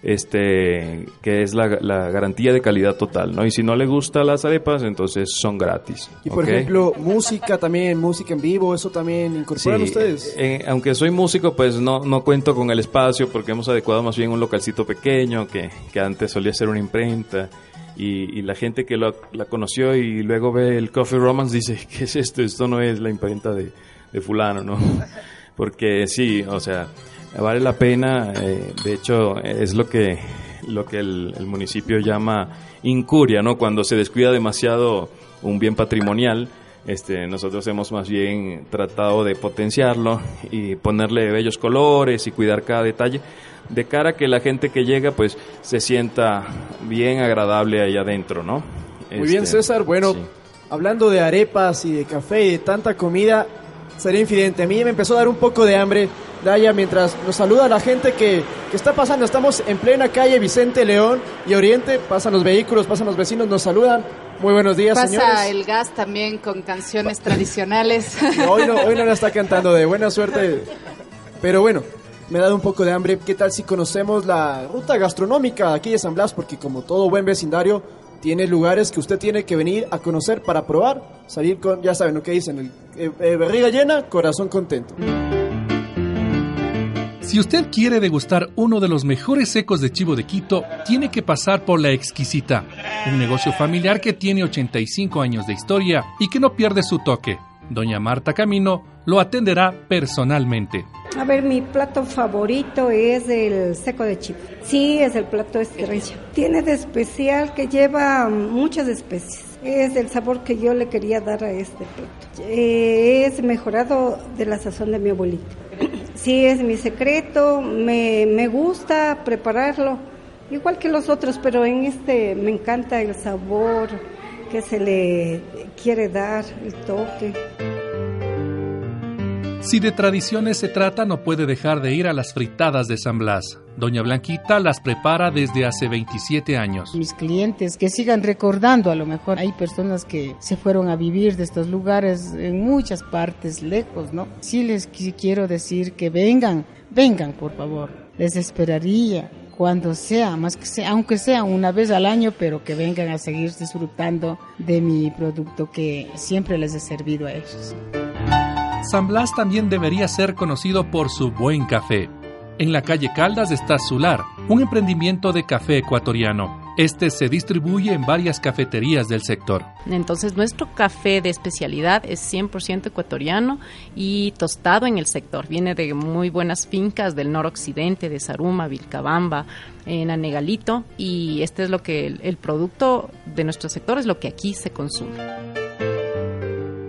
este que es la, la garantía de calidad total, ¿no? Y si no le gustan las arepas, entonces son gratis. Y por ¿ok? ejemplo, música también, música en vivo, eso también incorporan Sí, ustedes. eh, aunque soy músico, pues no, no cuento con el espacio porque hemos adecuado más bien un localcito pequeño que, que antes solía ser una imprenta. Y, y la gente que lo- la conoció y luego ve el Coffee Romance dice, ¿qué es esto? Esto no es la imprenta de, de fulano, ¿no? Porque sí, o sea, vale la pena. eh, de hecho, es lo que, lo que el, el municipio llama incuria, ¿no? Cuando se descuida demasiado un bien patrimonial. Este, nosotros hemos más bien tratado de potenciarlo y ponerle bellos colores y cuidar cada detalle de cara a que la gente que llega pues se sienta bien agradable ahí adentro, ¿no? Muy bien, Este, César. Bueno, sí. hablando de arepas y de café y de tanta comida, sería infidente. A mí me empezó a dar un poco de hambre. Daya, mientras nos saluda la gente que, que está pasando, estamos en plena calle Vicente León y Oriente, pasan los vehículos, pasan los vecinos, nos saludan. Muy buenos días, Pasa señores. el gas también con canciones tradicionales. No, hoy no, hoy no la está cantando de buena suerte. Pero bueno, me ha dado un poco de hambre. ¿Qué tal si conocemos la ruta gastronómica aquí de San Blas? Porque como todo buen vecindario, tiene lugares que usted tiene que venir a conocer para probar. Salir con, ya saben lo que dicen, el, eh, eh, llena, corazón contento. Si usted quiere degustar uno de los mejores secos de chivo de Quito, tiene que pasar por La Exquisita, un negocio familiar que tiene 85 años de historia y que no pierde su toque. Doña Marta Camino lo atenderá personalmente. A ver, mi plato favorito es el seco de chivo. Sí, es el plato estrella. Tiene de especial que lleva muchas especies. Es el sabor que yo le quería dar a este plato. Eh, es mejorado de la sazón de mi abuelita. Sí, es mi secreto. Me, me gusta prepararlo, igual que los otros, pero en este me encanta el sabor que se le quiere dar, el toque. Si de tradiciones se trata, no puede dejar de ir a las fritadas de San Blas. Doña Blanquita las prepara desde hace 27 años. mis clientes que sigan recordando, a lo mejor hay personas que se fueron a vivir de estos lugares en muchas partes lejos, ¿no? Sí les qui- quiero decir que vengan, vengan por favor, les esperaría cuando sea, más que sea, aunque sea una vez al año, pero que vengan a seguir disfrutando de mi producto que siempre les he servido a ellos. San Blas también debería ser conocido por su buen café. En la calle Caldas está Sular, un emprendimiento de café ecuatoriano. Este se distribuye en varias cafeterías del sector. Entonces, nuestro café de especialidad es 100% ecuatoriano y tostado en el sector. Viene de muy buenas fincas del noroccidente, de Saruma, Vilcabamba, en Anegalito, y este es lo que el, el producto de nuestro sector es lo que aquí se consume.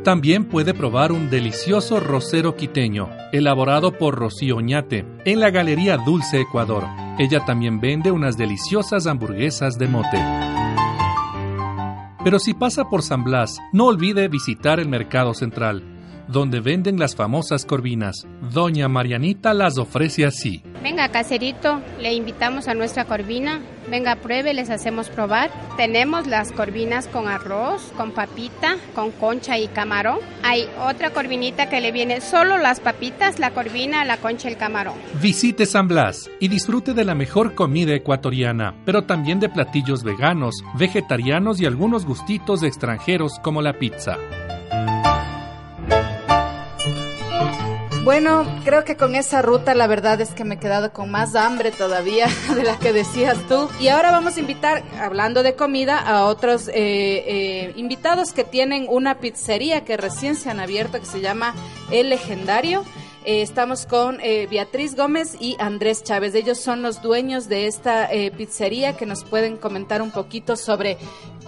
También puede probar un delicioso rosero quiteño, elaborado por Rocío Oñate, en la Galería Dulce Ecuador. Ella también vende unas deliciosas hamburguesas de mote. Pero si pasa por San Blas, no olvide visitar el Mercado Central, donde venden las famosas corvinas. Doña Marianita las ofrece así. Venga, caserito, le invitamos a nuestra corvina. Venga, pruebe, les hacemos probar. Tenemos las corvinas con arroz, con papita, con concha y camarón. Hay otra corvinita que le viene solo las papitas, la corvina, la concha y el camarón. Visite San Blas y disfrute de la mejor comida ecuatoriana, pero también de platillos veganos, vegetarianos y algunos gustitos extranjeros como la pizza. Bueno, creo que con esa ruta la verdad es que me he quedado con más hambre todavía de la que decías tú. Y ahora vamos a invitar, hablando de comida, a otros eh, eh, invitados que tienen una pizzería que recién se han abierto que se llama El Legendario. Eh, estamos con eh, Beatriz Gómez y Andrés Chávez. Ellos son los dueños de esta pizzería que nos pueden comentar un poquito sobre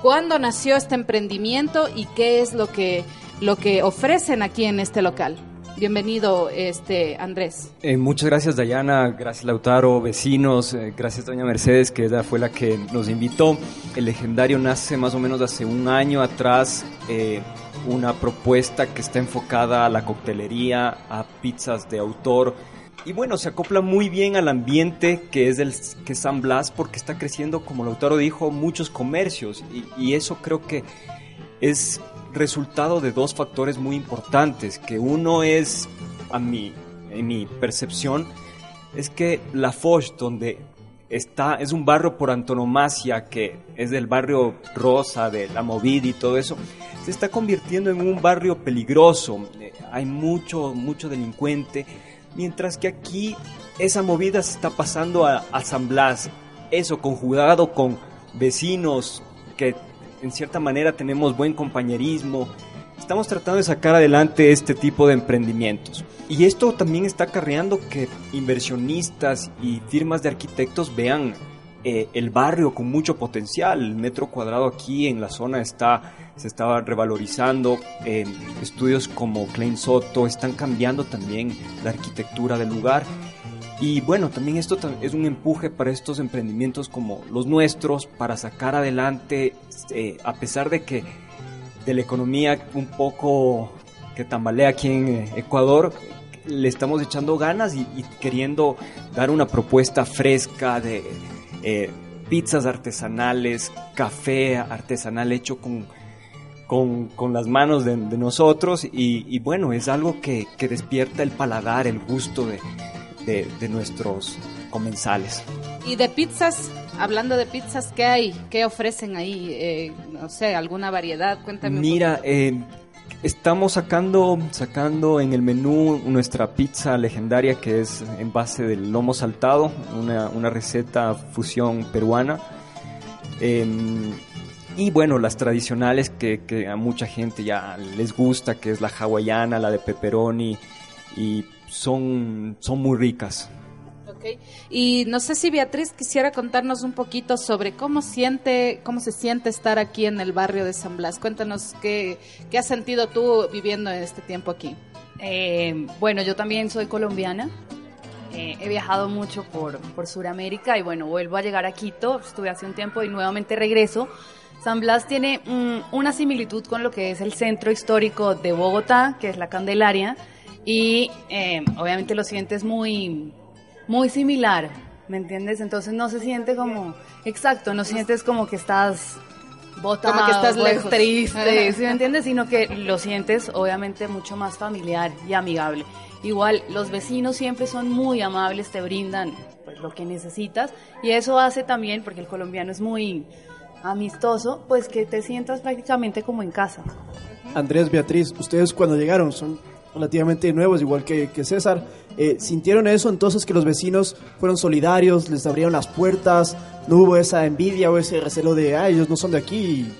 cuándo nació este emprendimiento y qué es lo que, lo que ofrecen aquí en este local. Bienvenido, este Andrés. Eh, muchas gracias Dayana, gracias Lautaro, vecinos, eh, gracias doña Mercedes que ella fue la que nos invitó. El legendario nace más o menos hace un año atrás, eh, una propuesta que está enfocada a la coctelería, a pizzas de autor. Y bueno, se acopla muy bien al ambiente que es, del, que es San Blas porque está creciendo, como Lautaro dijo, muchos comercios y eso creo que es resultado de dos factores muy importantes, que uno es, a mi, en mi percepción, es que La Foch, donde está, es un barrio por antonomasia, que es del barrio rosa, de la movida y todo eso, se está convirtiendo en un barrio peligroso, Eh, hay mucho, mucho delincuente, mientras que aquí esa movida se está pasando a, a San Blas, eso conjugado con vecinos que en cierta manera tenemos buen compañerismo. Estamos tratando de sacar adelante este tipo de emprendimientos. Y esto también está acarreando que inversionistas y firmas de arquitectos vean eh, el barrio con mucho potencial. El metro cuadrado aquí en la zona está, se estaba revalorizando. Eh, estudios como Klein Soto están cambiando también la arquitectura del lugar. Y bueno, también esto es un empuje para estos emprendimientos como los nuestros, para sacar adelante, eh, a pesar de que de la economía un poco que tambalea aquí en eh, Ecuador, le estamos echando ganas y, queriendo dar una propuesta fresca de eh, pizzas artesanales, café artesanal hecho con, con, con las manos de, de nosotros. Y, y bueno, es algo que, que despierta el paladar, el gusto de, de, de nuestros comensales. Y de pizzas, hablando de pizzas, ¿qué hay? ¿Qué ofrecen ahí? Eh, no sé, alguna variedad, cuéntame. Mira, eh, estamos sacando, sacando en el menú nuestra pizza legendaria que es en base del lomo saltado, una, una receta fusión peruana. Eh, y bueno, las tradicionales que, que a mucha gente ya les gusta, que es la hawaiana, la de pepperoni, y son, son muy ricas. Ok. Y no sé si Beatriz quisiera contarnos un poquito sobre cómo siente, cómo se siente estar aquí en el barrio de San Blas. Cuéntanos qué, qué has sentido tú viviendo en este tiempo aquí. Eh, bueno, yo también soy colombiana. Eh, he viajado mucho por, por Sudamérica y bueno, vuelvo a llegar a Quito. Estuve hace un tiempo y nuevamente regreso. San Blas tiene mm, una similitud con lo que es el centro histórico de Bogotá, que es la Candelaria. Y eh, obviamente lo sientes muy, muy similar, ¿me entiendes? Entonces no se siente como, exacto, no sientes como que estás botado, Como que estás lejos. triste, ¿sí me entiendes? Sino que lo sientes obviamente mucho más familiar y amigable. Igual los vecinos siempre son muy amables, te brindan pues, lo que necesitas y eso hace también, porque el colombiano es muy amistoso, pues que te sientas prácticamente como en casa. Andrés, Beatriz, ustedes cuando llegaron son relativamente nuevos, igual que, que César. Eh, ¿Sintieron eso entonces que los vecinos fueron solidarios, les abrieron las puertas, no hubo esa envidia o ese recelo de, ah, ellos no son de aquí?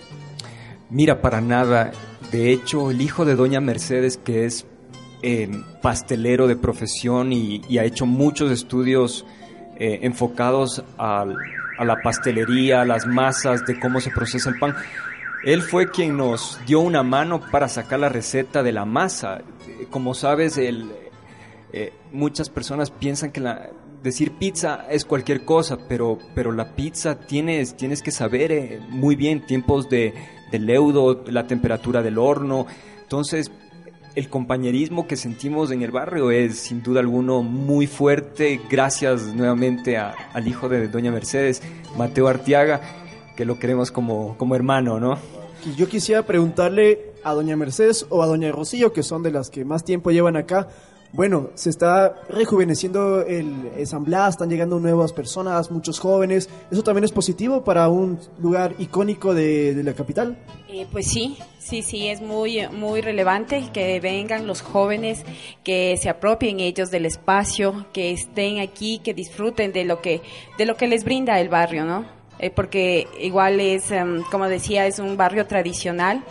Mira, para nada. De hecho, el hijo de Doña Mercedes, que es eh, pastelero de profesión y, ha hecho muchos estudios eh, enfocados al- a la pastelería, a las masas, de cómo se procesa el pan. Él fue quien nos dio una mano para sacar la receta de la masa. Como sabes, el, eh, muchas personas piensan que la, decir pizza es cualquier cosa, pero, pero la pizza tienes, tienes que saber eh, muy bien tiempos de, de leudo, la temperatura del horno. Entonces, el compañerismo que sentimos en el barrio es sin duda alguno muy fuerte. Gracias nuevamente a- al hijo de Doña Mercedes, Mateo Artiaga, que lo queremos como, como hermano, ¿no? Y Yo quisiera preguntarle a doña Mercedes o a doña Rocío, que son de las que más tiempo llevan acá. Bueno, se está rejuveneciendo el, el San Blas, están llegando nuevas personas, muchos jóvenes. ¿Eso también es positivo para un lugar icónico de, de la capital? Eh, pues sí, sí, sí, es muy, muy relevante que vengan los jóvenes, que se apropien ellos del espacio, que estén aquí, que disfruten de lo que, de lo que les brinda el barrio, ¿no? Eh, porque igual es, em, como decía, es un barrio tradicional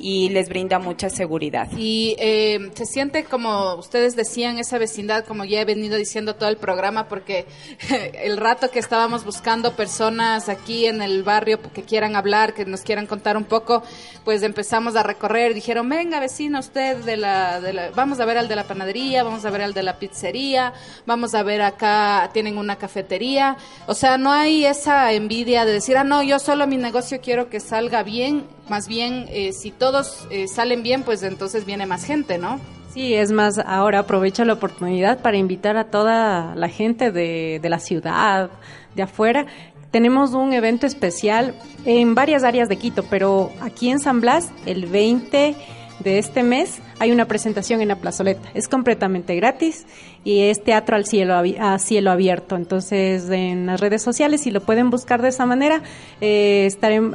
y les brinda mucha seguridad. Y eh, se siente como ustedes decían, esa vecindad, como ya he venido diciendo todo el programa, porque el rato que estábamos buscando personas aquí en el barrio que quieran hablar, que nos quieran contar un poco, pues empezamos a recorrer. Dijeron, venga vecino, usted de la, de la- vamos a ver al de la panadería, vamos a ver al de la pizzería, vamos a ver acá, tienen una cafetería. O sea, no hay esa envidia de decir, ah, no, yo solo mi negocio quiero que salga bien. Más bien, eh, si todos eh, salen bien, pues entonces viene más gente, ¿no? Sí, es más, ahora aprovecho la oportunidad para invitar a toda la gente de, de la ciudad, de afuera. Tenemos un evento especial en varias áreas de Quito, pero aquí en San Blas, el 20 de este mes, hay una presentación en la plazoleta. Es completamente gratis y es teatro al cielo, a cielo abierto. Entonces, en las redes sociales, si lo pueden buscar de esa manera, eh,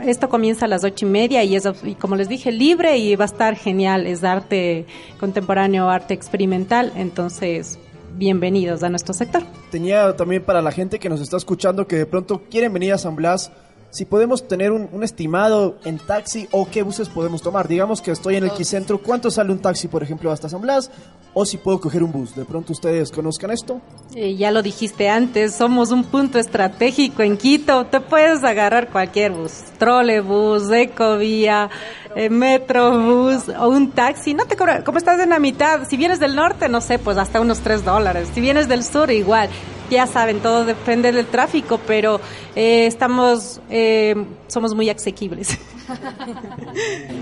esto comienza a las ocho y media y es, como les dije, libre y va a estar genial. Es arte contemporáneo, arte experimental. Entonces, bienvenidos a nuestro sector. Tenía también para la gente que nos está escuchando que de pronto quieren venir a San Blas, si podemos tener un, un estimado en taxi o qué buses podemos tomar. Digamos que estoy en el Quicentro, ¿cuánto sale un taxi, por ejemplo, hasta San Blas? O si puedo coger un bus. De pronto ustedes conozcan esto. Eh, ya lo dijiste antes, somos un punto estratégico en Quito. Te puedes agarrar cualquier bus, trolebús, ecovía, eh, metrobús o un taxi. No te cobra, como estás en la mitad, si vienes del norte, no sé, pues hasta unos 3 dólares. Si vienes del sur, igual. Ya saben, todo depende del tráfico, pero eh, estamos, eh, somos muy asequibles.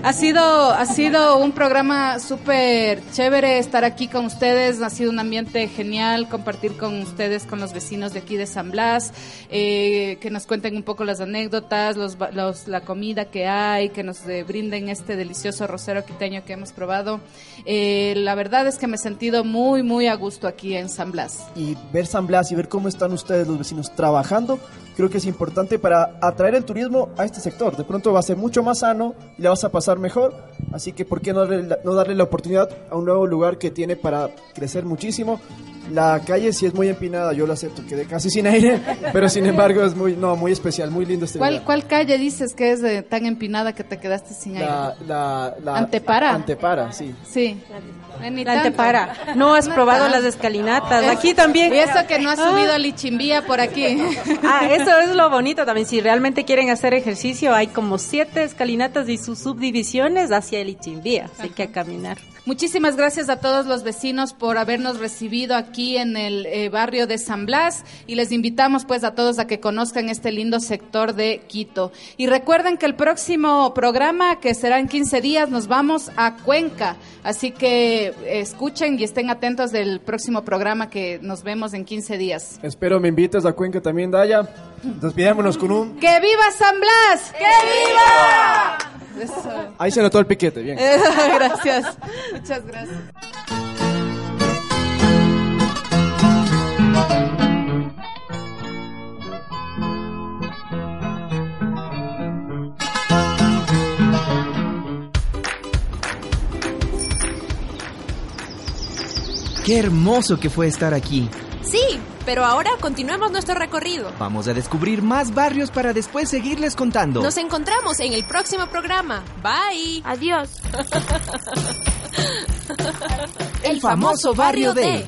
Ha sido, ha sido un programa súper chévere estar aquí con ustedes, ha sido un ambiente genial compartir con ustedes, con los vecinos de aquí de San Blas, eh, que nos cuenten un poco las anécdotas, los, ba- los- la comida que hay, que nos eh, brinden este delicioso rosero quiteño que hemos probado. Eh, la verdad es que me he sentido muy, muy a gusto aquí en San Blas. y ver San Blas y ver cómo están ustedes los vecinos trabajando, creo que es importante para atraer el turismo a este sector. De pronto va a ser mucho más sano y la vas a pasar mejor, así que ¿por qué no darle, no darle la oportunidad a un nuevo lugar que tiene para crecer muchísimo? La calle sí es muy empinada, yo lo acepto, quedé casi sin aire, pero sin embargo es muy, no, muy especial, muy lindo este ¿Cuál, lugar. ¿Cuál calle dices que es eh, tan empinada que te quedaste sin aire? La, la, la- Antepara. Antepara, sí. Sí. Ni La antepara. No has probado las escalinatas. Aquí también. Y eso que no has Ah. subido a Lichimbía por aquí. Ah, eso es lo bonito también. Si realmente quieren hacer ejercicio, hay como siete escalinatas y sus subdivisiones hacia el Ichimbía. Así que a caminar. Muchísimas gracias a todos los vecinos por habernos recibido aquí en el eh, barrio de San Blas y les invitamos pues a todos a que conozcan este lindo sector de Quito. Y recuerden que el próximo programa, que será en 15 días, nos vamos a Cuenca. Así que eh, escuchen y estén atentos del próximo programa que nos vemos en 15 días. Espero me invites a Cuenca también, Daya. Despidámonos con un... ¡Que viva San Blas! ¡Que viva! Eso. Ahí se notó el piquete, bien. gracias. Muchas gracias. Qué hermoso que fue estar aquí. Sí, pero ahora continuemos nuestro recorrido. Vamos a descubrir más barrios para después seguirles contando. Nos encontramos en el próximo programa. Bye. Adiós. el famoso barrio de...